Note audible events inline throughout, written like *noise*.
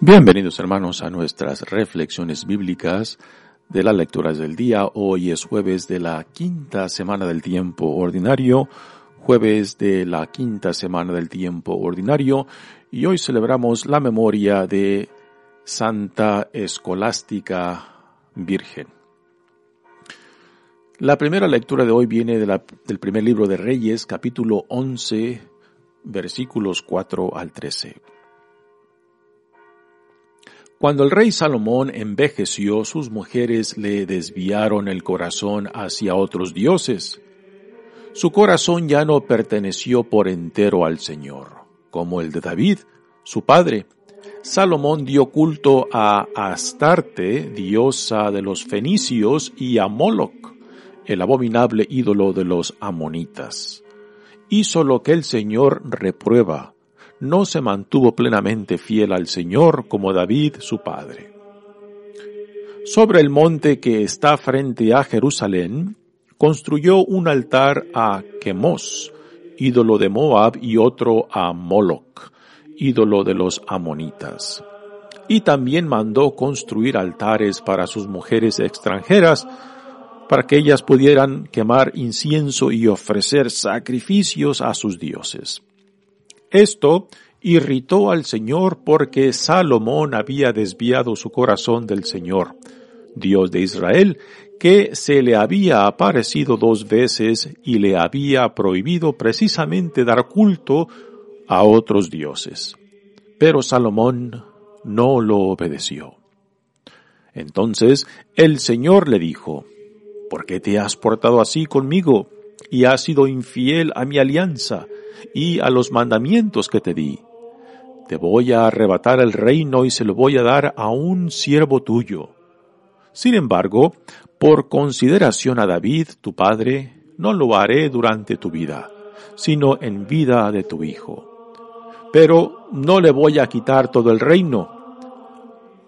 Bienvenidos hermanos a nuestras reflexiones bíblicas de las lecturas del día. Hoy es jueves de la quinta semana del tiempo ordinario, jueves de la quinta semana del tiempo ordinario y hoy celebramos la memoria de Santa Escolástica Virgen. La primera lectura de hoy viene del primer libro de Reyes, capítulo 11, versículos 4 al 13. Cuando el rey Salomón envejeció, sus mujeres le desviaron el corazón hacia otros dioses. Su corazón ya no perteneció por entero al Señor, como el de David, su padre. Salomón dio culto a Astarte, diosa de los fenicios, y a Moloch, el abominable ídolo de los amonitas. Hizo lo que el Señor reprueba, no se mantuvo plenamente fiel al Señor como David su padre. Sobre el monte que está frente a Jerusalén, construyó un altar a Chemos, ídolo de Moab, y otro a Moloch, ídolo de los amonitas. Y también mandó construir altares para sus mujeres extranjeras, para que ellas pudieran quemar incienso y ofrecer sacrificios a sus dioses. Esto irritó al Señor porque Salomón había desviado su corazón del Señor, Dios de Israel, que se le había aparecido dos veces y le había prohibido precisamente dar culto a otros dioses. Pero Salomón no lo obedeció. Entonces el Señor le dijo, ¿por qué te has portado así conmigo y has sido infiel a mi alianza? y a los mandamientos que te di. Te voy a arrebatar el reino y se lo voy a dar a un siervo tuyo. Sin embargo, por consideración a David, tu padre, no lo haré durante tu vida, sino en vida de tu hijo. Pero no le voy a quitar todo el reino.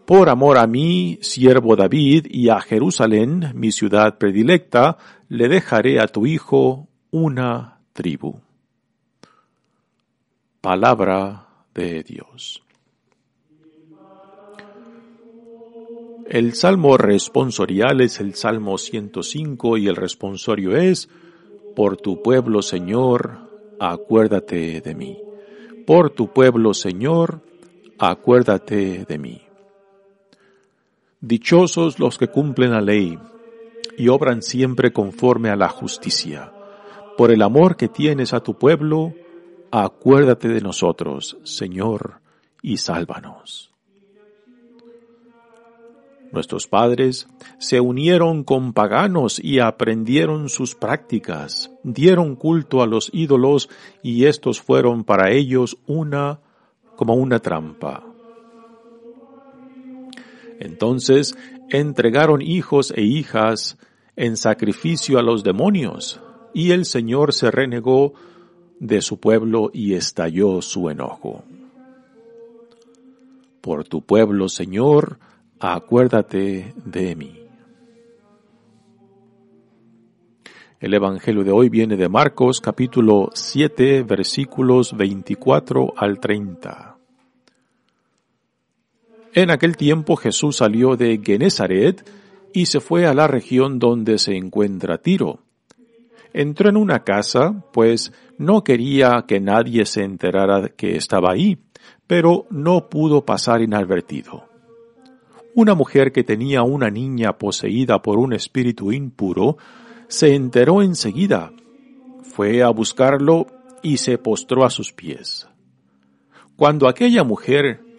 Por amor a mí, siervo David, y a Jerusalén, mi ciudad predilecta, le dejaré a tu hijo una tribu. Palabra de Dios. El salmo responsorial es el Salmo 105 y el responsorio es, Por tu pueblo, Señor, acuérdate de mí. Por tu pueblo, Señor, acuérdate de mí. Dichosos los que cumplen la ley y obran siempre conforme a la justicia. Por el amor que tienes a tu pueblo, acuérdate de nosotros, Señor, y sálvanos. Nuestros padres se unieron con paganos y aprendieron sus prácticas, dieron culto a los ídolos y estos fueron para ellos una como una trampa. Entonces entregaron hijos e hijas en sacrificio a los demonios, y el Señor se renegó de su pueblo y estalló su enojo. Por tu pueblo, Señor, acuérdate de mí. El Evangelio de hoy viene de Marcos capítulo 7 versículos 24 al 30. En aquel tiempo Jesús salió de Genezaret y se fue a la región donde se encuentra Tiro Entró en una casa, pues no quería que nadie se enterara que estaba ahí, pero no pudo pasar inadvertido. Una mujer que tenía una niña poseída por un espíritu impuro se enteró enseguida, fue a buscarlo y se postró a sus pies. Cuando aquella mujer,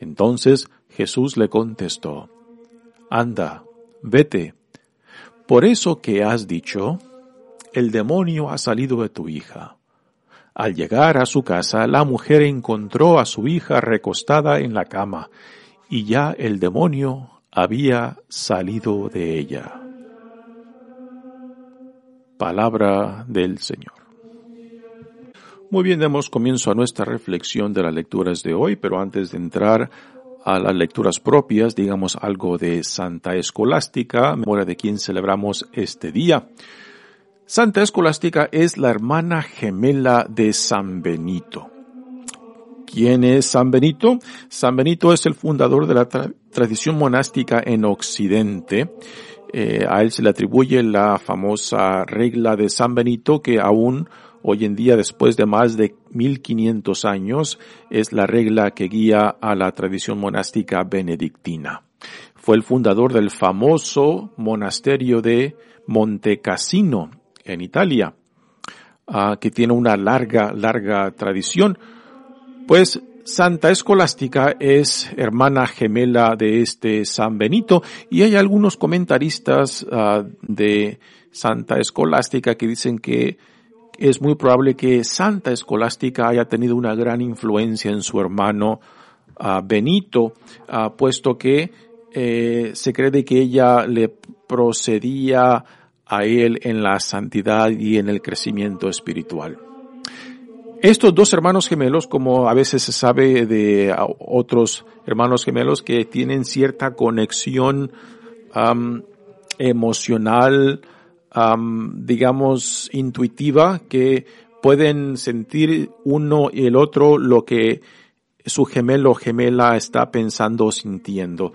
Entonces Jesús le contestó, Anda, vete. Por eso que has dicho, el demonio ha salido de tu hija. Al llegar a su casa, la mujer encontró a su hija recostada en la cama, y ya el demonio había salido de ella. Palabra del Señor. Muy bien, demos comienzo a nuestra reflexión de las lecturas de hoy, pero antes de entrar a las lecturas propias, digamos algo de Santa Escolástica, memoria de quien celebramos este día. Santa Escolástica es la hermana gemela de San Benito. ¿Quién es San Benito? San Benito es el fundador de la tradición monástica en Occidente. Eh, a él se le atribuye la famosa regla de San Benito que aún hoy en día, después de más de 1500 años, es la regla que guía a la tradición monástica benedictina. Fue el fundador del famoso monasterio de Montecassino en Italia, ah, que tiene una larga, larga tradición. Pues Santa Escolástica es hermana gemela de este San Benito y hay algunos comentaristas ah, de Santa Escolástica que dicen que es muy probable que Santa Escolástica haya tenido una gran influencia en su hermano ah, Benito, puesto que eh, se cree que ella le procedía a Él en la santidad y en el crecimiento espiritual. Estos dos hermanos gemelos, como a veces se sabe de otros hermanos gemelos que tienen cierta conexión emocional, digamos, intuitiva, que pueden sentir uno y el otro lo que su gemelo gemela está pensando o sintiendo.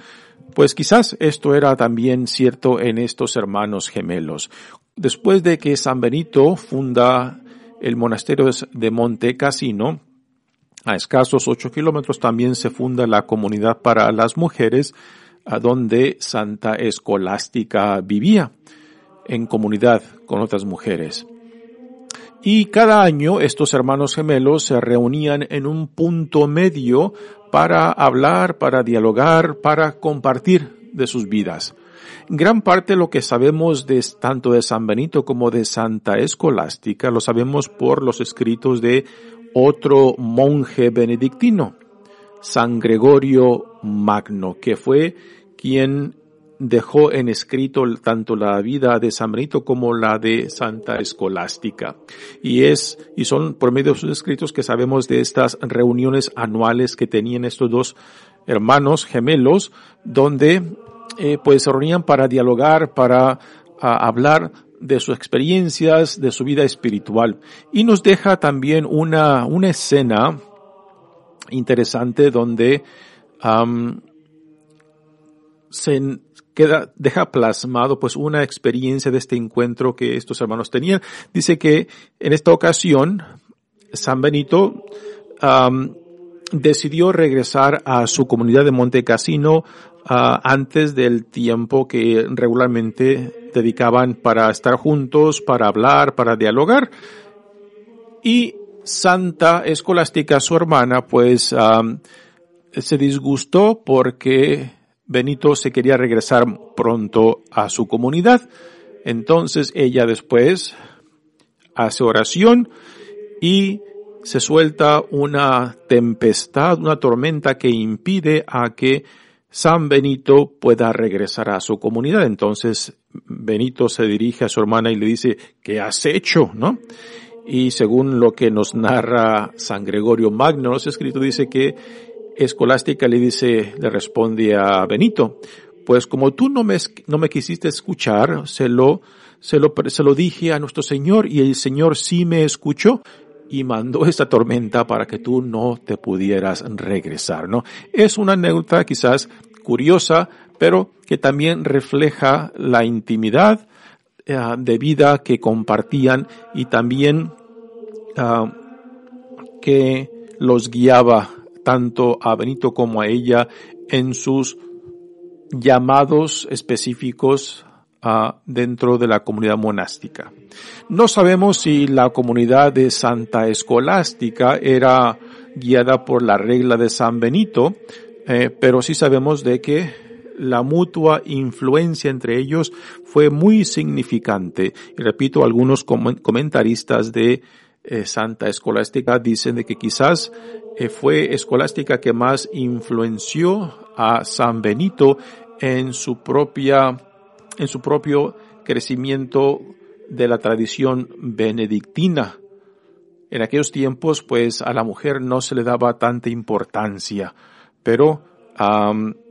Pues quizás esto era también cierto en estos hermanos gemelos. Después de que San Benito funda el monasterio de Monte Cassino, a escasos ocho kilómetros también se funda la comunidad para las mujeres, a donde Santa Escolástica vivía, en comunidad con otras mujeres. Y cada año estos hermanos gemelos se reunían en un punto medio para hablar, para dialogar, para compartir de sus vidas. Gran parte de lo que sabemos de tanto de San Benito como de Santa Escolástica lo sabemos por los escritos de otro monje benedictino, San Gregorio Magno, que fue quien dejó en escrito tanto la vida de San Benito como la de Santa Escolástica. Y es, y son por medio de sus escritos que sabemos de estas reuniones anuales que tenían estos dos hermanos gemelos, donde eh, pues se reunían para dialogar, para hablar de sus experiencias, de su vida espiritual. Y nos deja también una, una escena interesante donde se queda, deja plasmado pues una experiencia de este encuentro que estos hermanos tenían. Dice que en esta ocasión San Benito decidió regresar a su comunidad de Monte Cassino antes del tiempo que regularmente dedicaban para estar juntos, para hablar, para dialogar. Y Santa Escolástica, su hermana, pues se disgustó porque Benito se quería regresar pronto a su comunidad. Entonces ella después hace oración y se suelta una tempestad, una tormenta que impide a que San Benito pueda regresar a su comunidad. Entonces Benito se dirige a su hermana y le dice, ¿qué has hecho? ¿No? Y según lo que nos narra San Gregorio Magno, los escritos dice que Escolástica le dice, le responde a Benito, pues como tú no me, no me quisiste escuchar, se lo, se lo, se lo dije a nuestro Señor y el Señor sí me escuchó y mandó esta tormenta para que tú no te pudieras regresar, ¿no? Es una anécdota quizás curiosa, pero que también refleja la intimidad eh, de vida que compartían y también ah, que los guiaba tanto a Benito como a ella en sus llamados específicos uh, dentro de la comunidad monástica. No sabemos si la comunidad de Santa Escolástica era guiada por la regla de San Benito, eh, pero sí sabemos de que la mutua influencia entre ellos fue muy significante. Y repito, algunos comentaristas de eh, Santa Escolástica dicen de que quizás eh, fue Escolástica que más influenció a San Benito en su propia, en su propio crecimiento de la tradición benedictina. En aquellos tiempos, pues a la mujer no se le daba tanta importancia, pero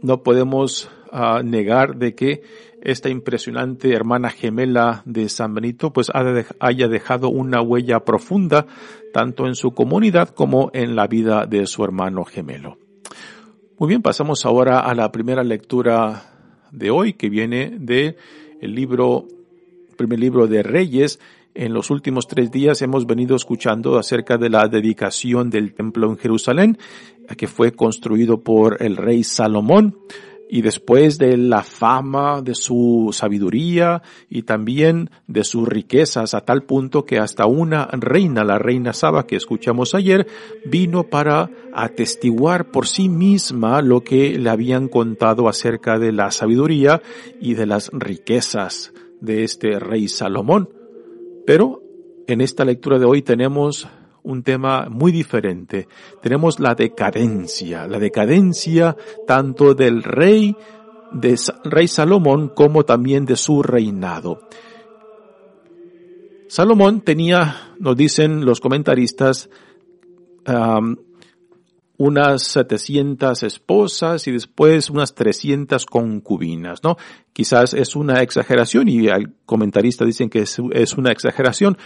no podemos ah, negar de que esta impresionante hermana gemela de San Benito pues haya dejado una huella profunda tanto en su comunidad como en la vida de su hermano gemelo. Muy bien, pasamos ahora a la primera lectura de hoy que viene de el libro, primer libro de Reyes. En los últimos tres días hemos venido escuchando acerca de la dedicación del templo en Jerusalén, que fue construido por el rey Salomón y después de la fama de su sabiduría y también de sus riquezas a tal punto que hasta una reina, la reina Saba que escuchamos ayer, vino para atestiguar por sí misma lo que le habían contado acerca de la sabiduría y de las riquezas de este rey Salomón. Pero en esta lectura de hoy tenemos un tema muy diferente. Tenemos la decadencia, la decadencia tanto del rey, rey Salomón como también de su reinado. Salomón tenía, nos dicen los comentaristas, unas 700 esposas y después unas 300 concubinas, ¿no? Quizás es una exageración y al comentarista dicen que es una exageración,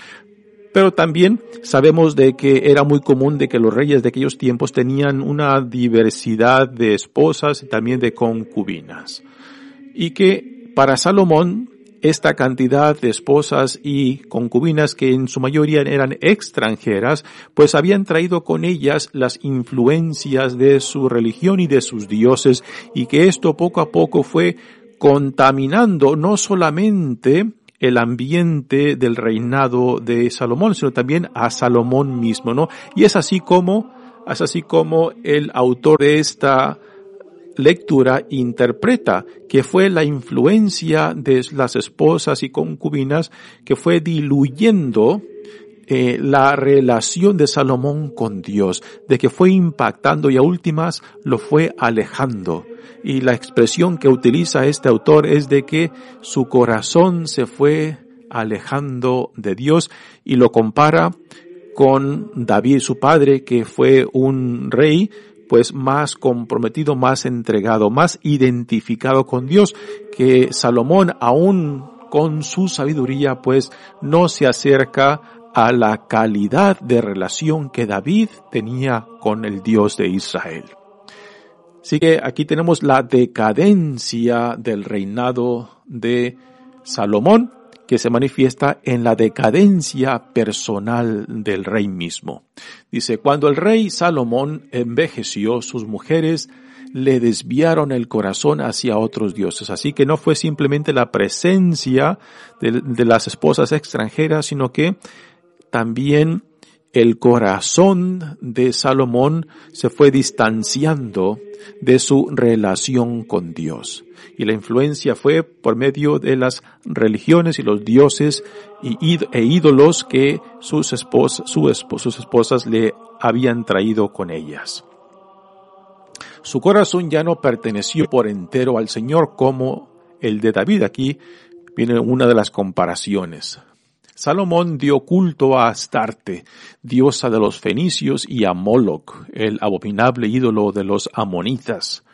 pero también sabemos de que era muy común de que los reyes de aquellos tiempos tenían una diversidad de esposas y también de concubinas. Y que para Salomón esta cantidad de esposas y concubinas que en su mayoría eran extranjeras, pues habían traído con ellas las influencias de su religión y de sus dioses y que esto poco a poco fue contaminando no solamente el ambiente del reinado de Salomón, sino también a Salomón mismo, ¿no? Y es así como, es así como el autor de esta lectura interpreta que fue la influencia de las esposas y concubinas que fue diluyendo eh, la relación de Salomón con Dios, de que fue impactando y a últimas lo fue alejando. Y la expresión que utiliza este autor es de que su corazón se fue alejando de Dios y lo compara con David, su padre, que fue un rey, pues más comprometido, más entregado, más identificado con Dios, que Salomón aún con su sabiduría, pues no se acerca a la calidad de relación que David tenía con el Dios de Israel. Así que aquí tenemos la decadencia del reinado de Salomón, que se manifiesta en la decadencia personal del rey mismo. Dice, cuando el rey Salomón envejeció, sus mujeres le desviaron el corazón hacia otros dioses. Así que no fue simplemente la presencia de, de las esposas extranjeras, sino que también el corazón de Salomón se fue distanciando de su relación con Dios. Y la influencia fue por medio de las religiones y los dioses e ídolos que sus esposas, sus esposas le habían traído con ellas. Su corazón ya no perteneció por entero al Señor como el de David. Aquí viene una de las comparaciones. Salomón dio culto a Astarte, diosa de los fenicios, y a Moloch, el abominable ídolo de los amonitas.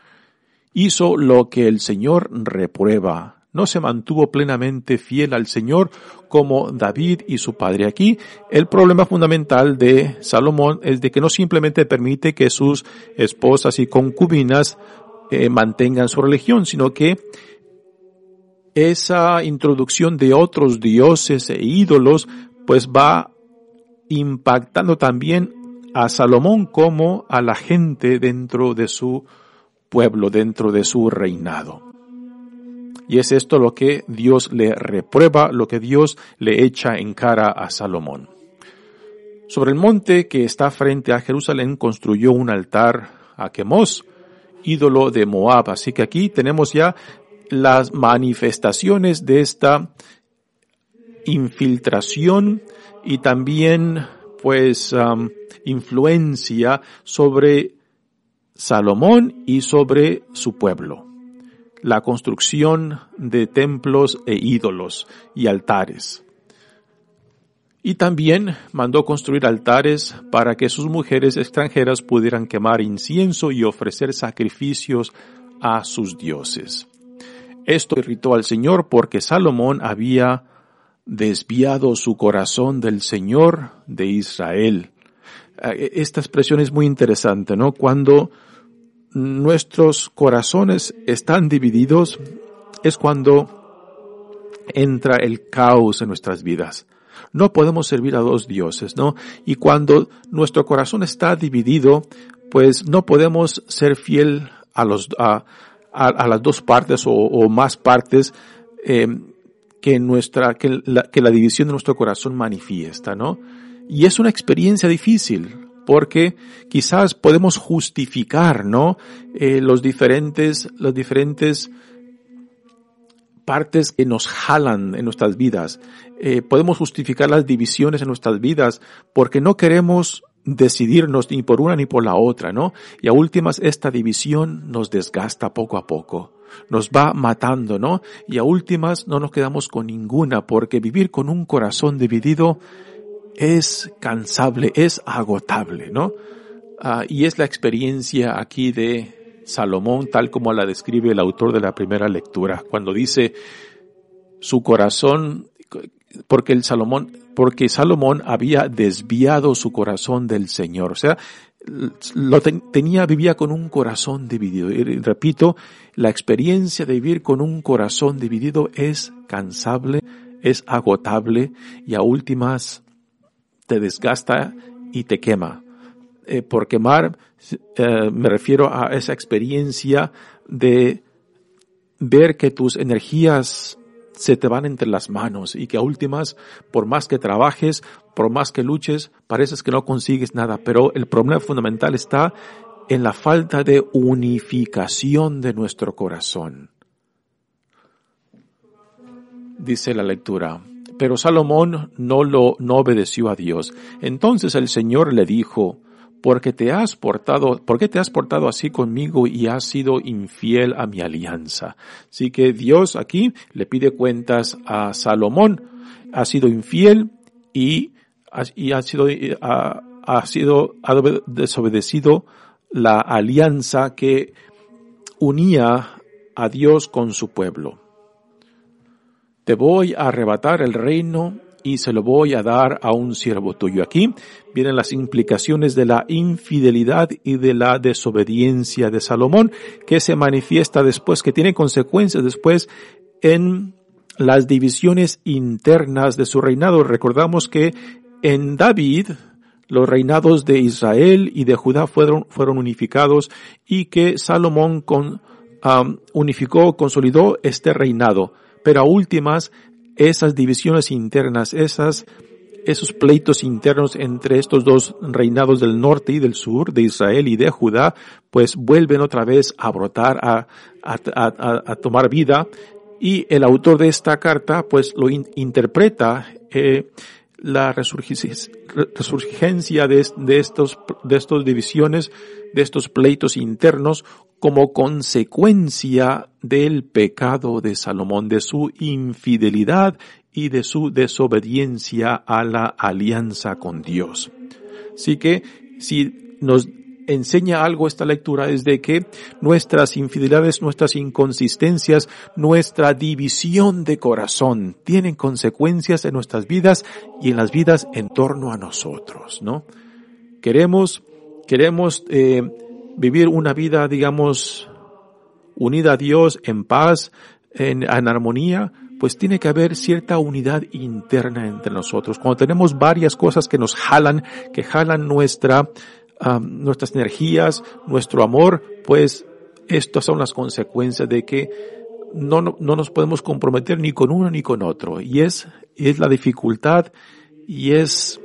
Hizo lo que el Señor reprueba. No se mantuvo plenamente fiel al Señor como David y su padre. Aquí el problema fundamental de Salomón es de que no simplemente permite que sus esposas y concubinas eh, mantengan su religión, sino que esa introducción de otros dioses e ídolos pues va impactando también a Salomón como a la gente dentro de su pueblo, dentro de su reinado. Y es esto lo que Dios le reprueba, lo que Dios le echa en cara a Salomón. Sobre el monte que está frente a Jerusalén construyó un altar a Quemos, ídolo de Moab. Así que aquí tenemos ya las manifestaciones de esta infiltración y también pues influencia sobre Salomón y sobre su pueblo. La construcción de templos e ídolos y altares. Y también mandó construir altares para que sus mujeres extranjeras pudieran quemar incienso y ofrecer sacrificios a sus dioses. Esto irritó al Señor porque Salomón había desviado su corazón del Señor de Israel. Eh, esta expresión es muy interesante, ¿no? Cuando nuestros corazones están divididos es cuando entra el caos en nuestras vidas. No podemos servir a dos dioses, ¿no? Y cuando nuestro corazón está dividido, pues no podemos ser fiel a los, a, a, las dos partes o, más partes eh, que nuestra que la, división de nuestro corazón manifiesta, ¿no? Y es una experiencia difícil porque quizás podemos justificar, ¿no? Eh, los diferentes los diferentes partes que nos jalan en nuestras vidas. Eh, podemos justificar las divisiones en nuestras vidas porque no queremos decidirnos ni por una ni por la otra, ¿no? Y a últimas esta división nos desgasta poco a poco, nos va matando, ¿no? Y a últimas no nos quedamos con ninguna porque vivir con un corazón dividido es cansable, es agotable, ¿no? Ah, y es la experiencia aquí de Salomón tal como la describe el autor de la primera lectura, cuando dice su corazón porque el Salomón, porque Salomón había desviado su corazón del Señor. O sea, lo tenía, vivía con un corazón dividido. Y repito, la experiencia de vivir con un corazón dividido es cansable, es agotable y a últimas te desgasta y te quema. Eh, por quemar eh, me refiero a esa experiencia de ver que tus energías se te van entre las manos y que a últimas, por más que trabajes, por más que luches, pareces que no consigues nada. Pero el problema fundamental está en la falta de unificación de nuestro corazón. Dice la lectura. Pero Salomón no lo, no obedeció a Dios. Entonces el Señor le dijo, porque te has portado, te has portado así conmigo y has sido infiel a mi alianza. Así que Dios aquí le pide cuentas a Salomón, ha sido infiel y, ha sido, ha sido, ha desobedecido la alianza que unía a Dios con su pueblo. Te voy a arrebatar el reino y se lo voy a dar a un siervo tuyo. Aquí vienen las implicaciones de la infidelidad y de la desobediencia de Salomón, que se manifiesta después, que tiene consecuencias después en las divisiones internas de su reinado. Recordamos que en David, los reinados de Israel y de Judá fueron, fueron unificados y que Salomón con, unificó, consolidó este reinado. Pero a últimas esas divisiones internas, esas, esos pleitos internos entre estos dos reinados del norte y del sur, de Israel y de Judá, pues vuelven otra vez a brotar, a, a, tomar vida. Y el autor de esta carta, pues lo interpreta, eh, la resurgencia de, estos, de estos divisiones, de estos pleitos internos, como consecuencia del pecado de Salomón, de su infidelidad y de su desobediencia a la alianza con Dios. Así que si nos enseña algo esta lectura es de que nuestras infidelidades, nuestras inconsistencias, nuestra división de corazón tienen consecuencias en nuestras vidas y en las vidas en torno a nosotros, ¿no? Queremos, queremos eh, vivir una vida, digamos, unida a Dios, en paz, en, en armonía, pues tiene que haber cierta unidad interna entre nosotros. Cuando tenemos varias cosas que nos jalan, que jalan nuestra, nuestras energías, nuestro amor, pues estas son las consecuencias de que no, no, nos podemos comprometer ni con uno ni con otro. Y es, es la dificultad y es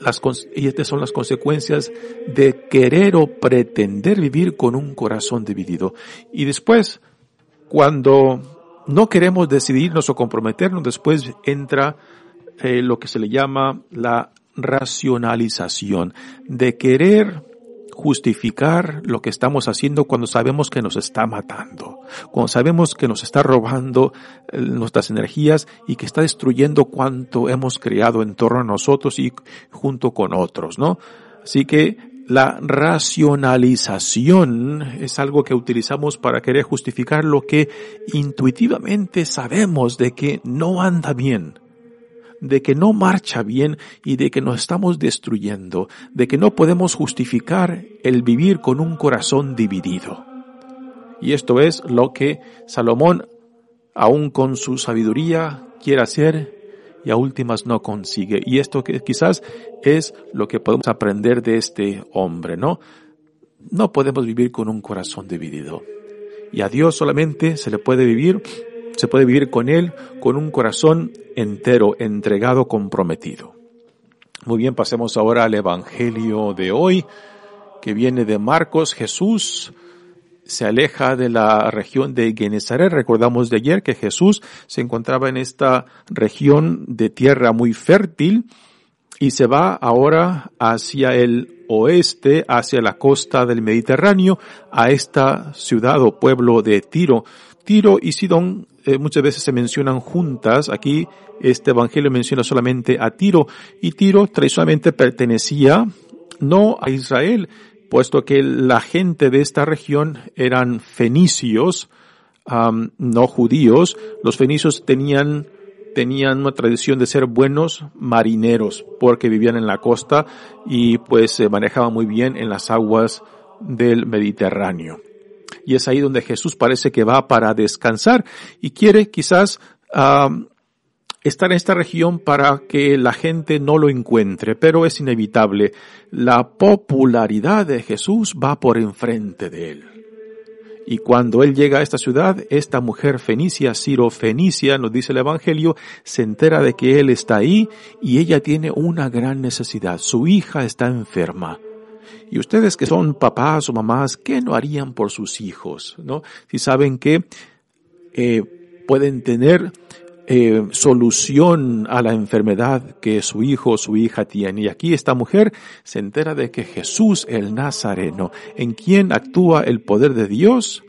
las, y estas son las consecuencias de querer o pretender vivir con un corazón dividido. Y después, cuando no queremos decidirnos o comprometernos, después entra eh, lo que se le llama la racionalización, de querer justificar lo que estamos haciendo cuando sabemos que nos está matando, cuando sabemos que nos está robando eh, nuestras energías y que está destruyendo cuanto hemos creado en torno a nosotros y junto con otros, ¿no? Así que la racionalización es algo que utilizamos para querer justificar lo que intuitivamente sabemos de que no anda bien, de que no marcha bien y de que nos estamos destruyendo, de que no podemos justificar el vivir con un corazón dividido. Y esto es lo que Salomón, aun con su sabiduría, quiere hacer y a últimas no consigue. Y esto quizás es lo que podemos aprender de este hombre, ¿no? No podemos vivir con un corazón dividido. Y a Dios solamente se le puede vivir, se puede vivir con Él con un corazón entero, entregado, comprometido. Muy bien, pasemos ahora al Evangelio de hoy, que viene de Marcos. Jesús se aleja de la región de Genezaret. Recordamos de ayer que Jesús se encontraba en esta región de tierra muy fértil y se va ahora hacia el oeste, hacia la costa del Mediterráneo, a esta ciudad o pueblo de Tiro. Tiro y Sidón eh, muchas veces se mencionan juntas. Aquí este evangelio menciona solamente a Tiro y Tiro tradicionalmente pertenecía no a Israel, puesto que la gente de esta región eran fenicios, no judíos. Los fenicios tenían tenían una tradición de ser buenos marineros porque vivían en la costa y pues se manejaban muy bien en las aguas del Mediterráneo. Y es ahí donde Jesús parece que va para descansar y quiere quizás estar en esta región para que la gente no lo encuentre, pero es inevitable. La popularidad de Jesús va por enfrente de él. Y cuando él llega a esta ciudad, esta mujer fenicia, Ciro Fenicia, nos dice el Evangelio, se entera de que él está ahí y ella tiene una gran necesidad. Su hija está enferma. Y ustedes que son papás o mamás, ¿qué no harían por sus hijos? ¿No? Si saben que eh, pueden tener eh, solución a la enfermedad que su hijo o su hija tiene. Y aquí esta mujer se entera de que Jesús el Nazareno, en quien actúa el poder de Dios,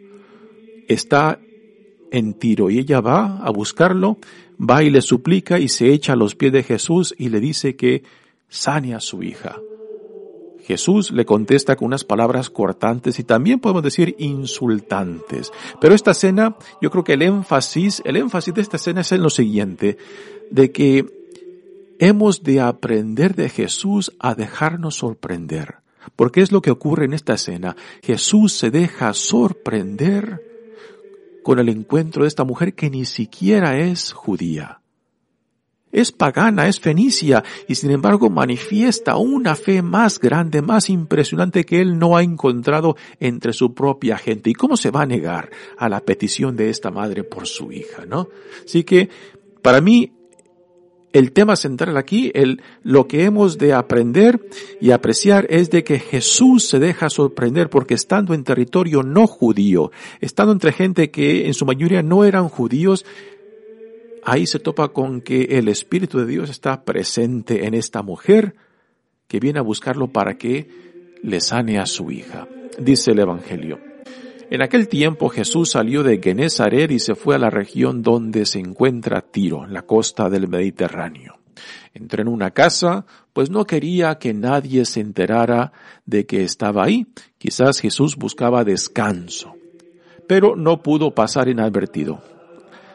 está en Tiro y ella va a buscarlo, va y le suplica y se echa a los pies de Jesús y le dice que sane a su hija. Jesús le contesta con unas palabras cortantes y también podemos decir insultantes. Pero esta escena, yo creo que el énfasis, el énfasis de esta escena es en lo siguiente, de que hemos de aprender de Jesús a dejarnos sorprender. Porque es lo que ocurre en esta escena. Jesús se deja sorprender con el encuentro de esta mujer que ni siquiera es judía. Es pagana, es fenicia, y sin embargo manifiesta una fe más grande, más impresionante que él no ha encontrado entre su propia gente. ¿Y cómo se va a negar a la petición de esta madre por su hija, no? Así que, para mí, el tema central aquí, el, lo que hemos de aprender y apreciar es de que Jesús se deja sorprender porque estando en territorio no judío, estando entre gente que en su mayoría no eran judíos, ahí se topa con que el Espíritu de Dios está presente en esta mujer que viene a buscarlo para que le sane a su hija. Dice el Evangelio. En aquel tiempo Jesús salió de Genezaret y se fue a la región donde se encuentra Tiro, la costa del Mediterráneo. Entró en una casa, pues no quería que nadie se enterara de que estaba ahí. Quizás Jesús buscaba descanso, pero no pudo pasar inadvertido.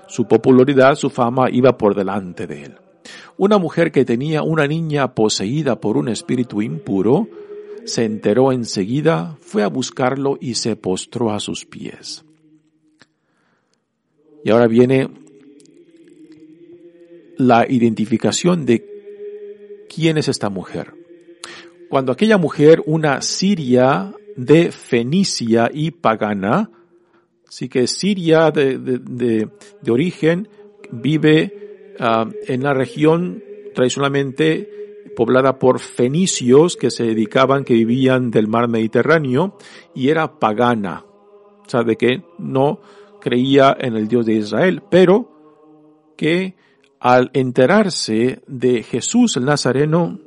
Su popularidad, su fama iba por delante de él. Una mujer que tenía una niña poseída por un espíritu impuro, se enteró enseguida, fue a buscarlo y se postró a sus pies. Y ahora viene la identificación de quién es esta mujer. Cuando aquella mujer, una siria de Fenicia y pagana, así que Siria de, de, origen, vive ah, en la región tradicionalmente poblada por fenicios que se dedicaban, que vivían del mar Mediterráneo, y era pagana, o sea, de que no creía en el Dios de Israel, pero que al enterarse de Jesús el Nazareno,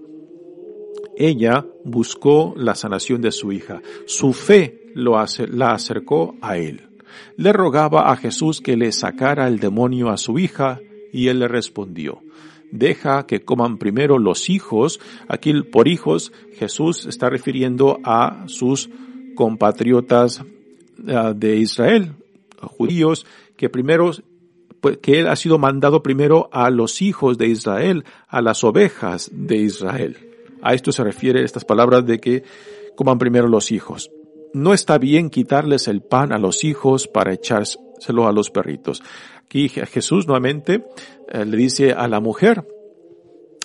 ella buscó la sanación de su hija. Su fe lo la acercó a él. Le rogaba a Jesús que le sacara el demonio a su hija y él le respondió, deja que coman primero los hijos. Aquí por hijos Jesús está refiriendo a sus compatriotas ah, de Israel, judíos, que primero pues, que él ha sido mandado primero a los hijos de Israel, a las ovejas de Israel. A esto se refiere estas palabras de que coman primero los hijos. No está bien quitarles el pan a los hijos para echárselo a los perritos. Aquí Jesús nuevamente eh, le dice a la mujer,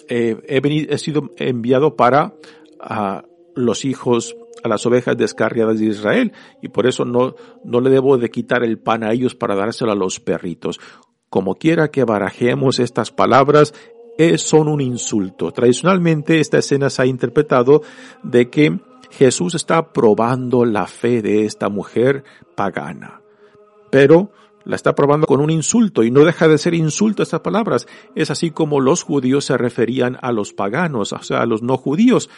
eh, he, venido, he sido enviado para a los hijos, a las ovejas descarriadas de Israel, y por eso no, no le debo de quitar el pan a ellos para dárselo a los perritos. Como quiera que barajemos estas palabras, es, son un insulto. Tradicionalmente esta escena se ha interpretado de que Jesús está probando la fe de esta mujer pagana. Pero la está probando con un insulto y no deja de ser insulto estas palabras. Es así como los judíos se referían a los paganos, o sea, a los no judíos,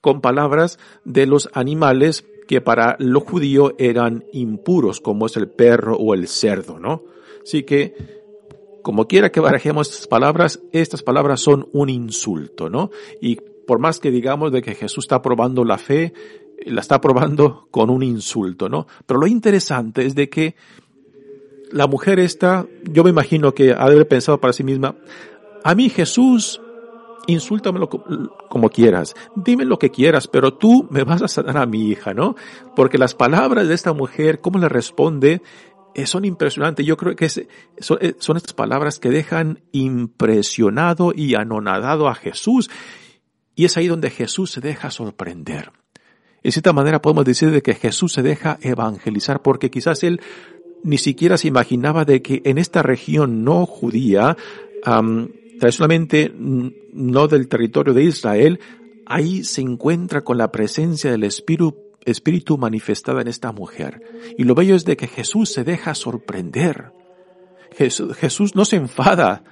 con palabras de los animales que para los judíos eran impuros, como es el perro o el cerdo, ¿no? Así que, como quiera que barajemos estas palabras, estas palabras son un insulto, ¿no? Y por más que digamos de que Jesús está probando la fe, la está probando con un insulto, ¿no? Pero lo interesante es de que la mujer esta, yo me imagino que ha de haber pensado para sí misma, a mí Jesús, insúltamelo como quieras, dime lo que quieras, pero tú me vas a sanar a mi hija, ¿no? Porque las palabras de esta mujer, cómo le responde, eh, son impresionantes. Yo creo que eh, son, estas palabras que dejan impresionado y anonadado a Jesús. Y es ahí donde Jesús se deja sorprender. De cierta manera podemos decir de que Jesús se deja evangelizar porque quizás él ni siquiera se imaginaba de que en esta región no judía, tradicionalmente no del territorio de Israel, ahí se encuentra con la presencia del Espíritu, Espíritu manifestada en esta mujer. Y lo bello es de que Jesús se deja sorprender. Jesús, Jesús no se enfada.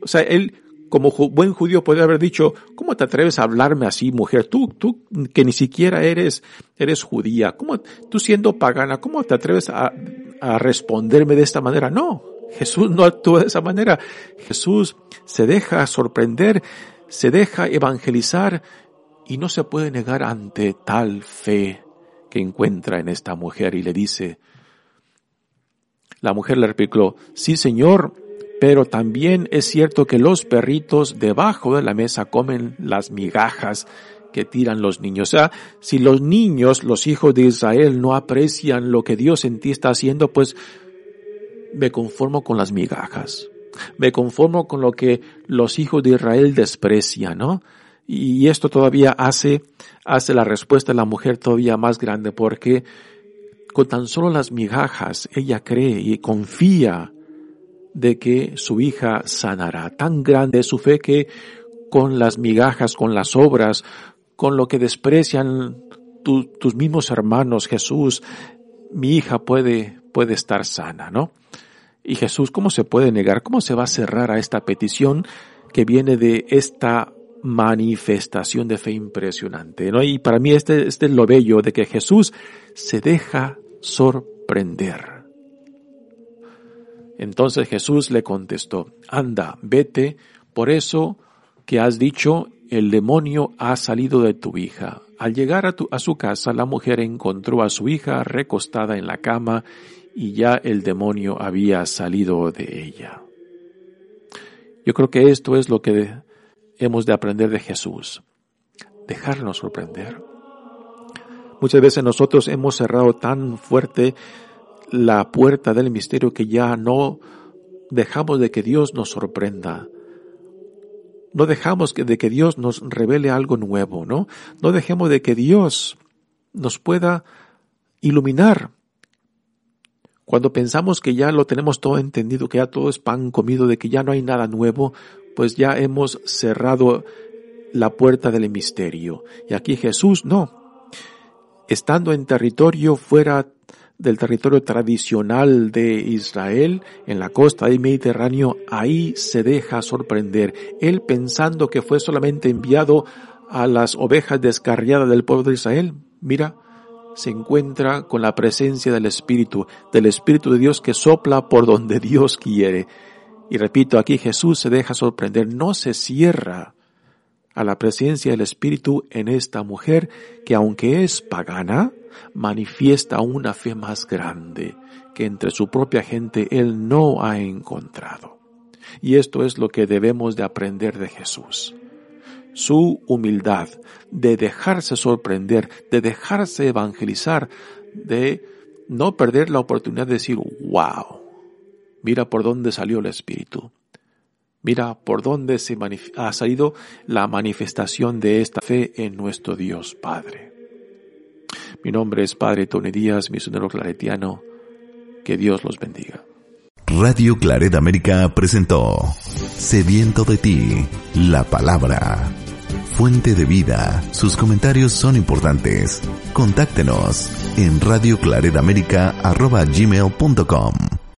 O sea, él como buen judío podría haber dicho, ¿cómo te atreves a hablarme así, mujer? Tú, tú que ni siquiera eres, eres judía. ¿Cómo, tú siendo pagana, cómo te atreves a, a responderme de esta manera? No, Jesús no actúa de esa manera. Jesús se deja sorprender, se deja evangelizar y no se puede negar ante tal fe que encuentra en esta mujer y le dice, la mujer le replicó, sí Señor, pero también es cierto que los perritos debajo de la mesa comen las migajas que tiran los niños. O sea, si los niños, los hijos de Israel, no aprecian lo que Dios en ti está haciendo, pues me conformo con las migajas. Me conformo con lo que los hijos de Israel desprecian, ¿no? Y esto todavía hace, hace la respuesta de la mujer todavía más grande porque con tan solo las migajas ella cree y confía de que su hija sanará. Tan grande es su fe que con las migajas, con las obras, con lo que desprecian tus mismos hermanos, Jesús, mi hija puede, puede estar sana, ¿no? Y Jesús, ¿cómo se puede negar? ¿Cómo se va a cerrar a esta petición que viene de esta manifestación de fe impresionante? ¿no? Y para mí este, este es lo bello de que Jesús se deja sorprender. Entonces Jesús le contestó, anda, vete, por eso que has dicho, el demonio ha salido de tu hija. Al llegar a, su casa, la mujer encontró a su hija recostada en la cama y ya el demonio había salido de ella. Yo creo que esto es lo que hemos de aprender de Jesús, dejarnos sorprender. Muchas veces nosotros hemos cerrado tan fuerte la puerta del misterio que ya no dejamos de que Dios nos sorprenda. No dejamos de que Dios nos revele algo nuevo, ¿no? No dejemos de que Dios nos pueda iluminar. Cuando pensamos que ya lo tenemos todo entendido, que ya todo es pan comido, de que ya no hay nada nuevo, pues ya hemos cerrado la puerta del misterio. Y aquí Jesús no. Estando en territorio fuera del territorio tradicional de Israel, en la costa del Mediterráneo, ahí se deja sorprender. Él pensando que fue solamente enviado a las ovejas descarriadas del pueblo de Israel, mira, se encuentra con la presencia del Espíritu, del Espíritu de Dios que sopla por donde *laughs* Dios quiere. Y repito, aquí Jesús se deja sorprender, no se cierra a la presencia del Espíritu en esta mujer que aunque es pagana, manifiesta una fe más grande que entre su propia gente él no ha encontrado. Y esto es lo que debemos de aprender de Jesús. Su humildad, de dejarse sorprender, de dejarse evangelizar, de no perder la oportunidad de decir, wow, mira por dónde salió el Espíritu. Mira por dónde se ha salido la manifestación de esta fe en nuestro Dios Padre. Mi nombre es Padre Tony Díaz, misionero claretiano. Que Dios los bendiga. Radio Claret América presentó Sediento de ti, la palabra. Fuente de vida. Sus comentarios son importantes. Contáctenos en radioclaredamerica.gmail.com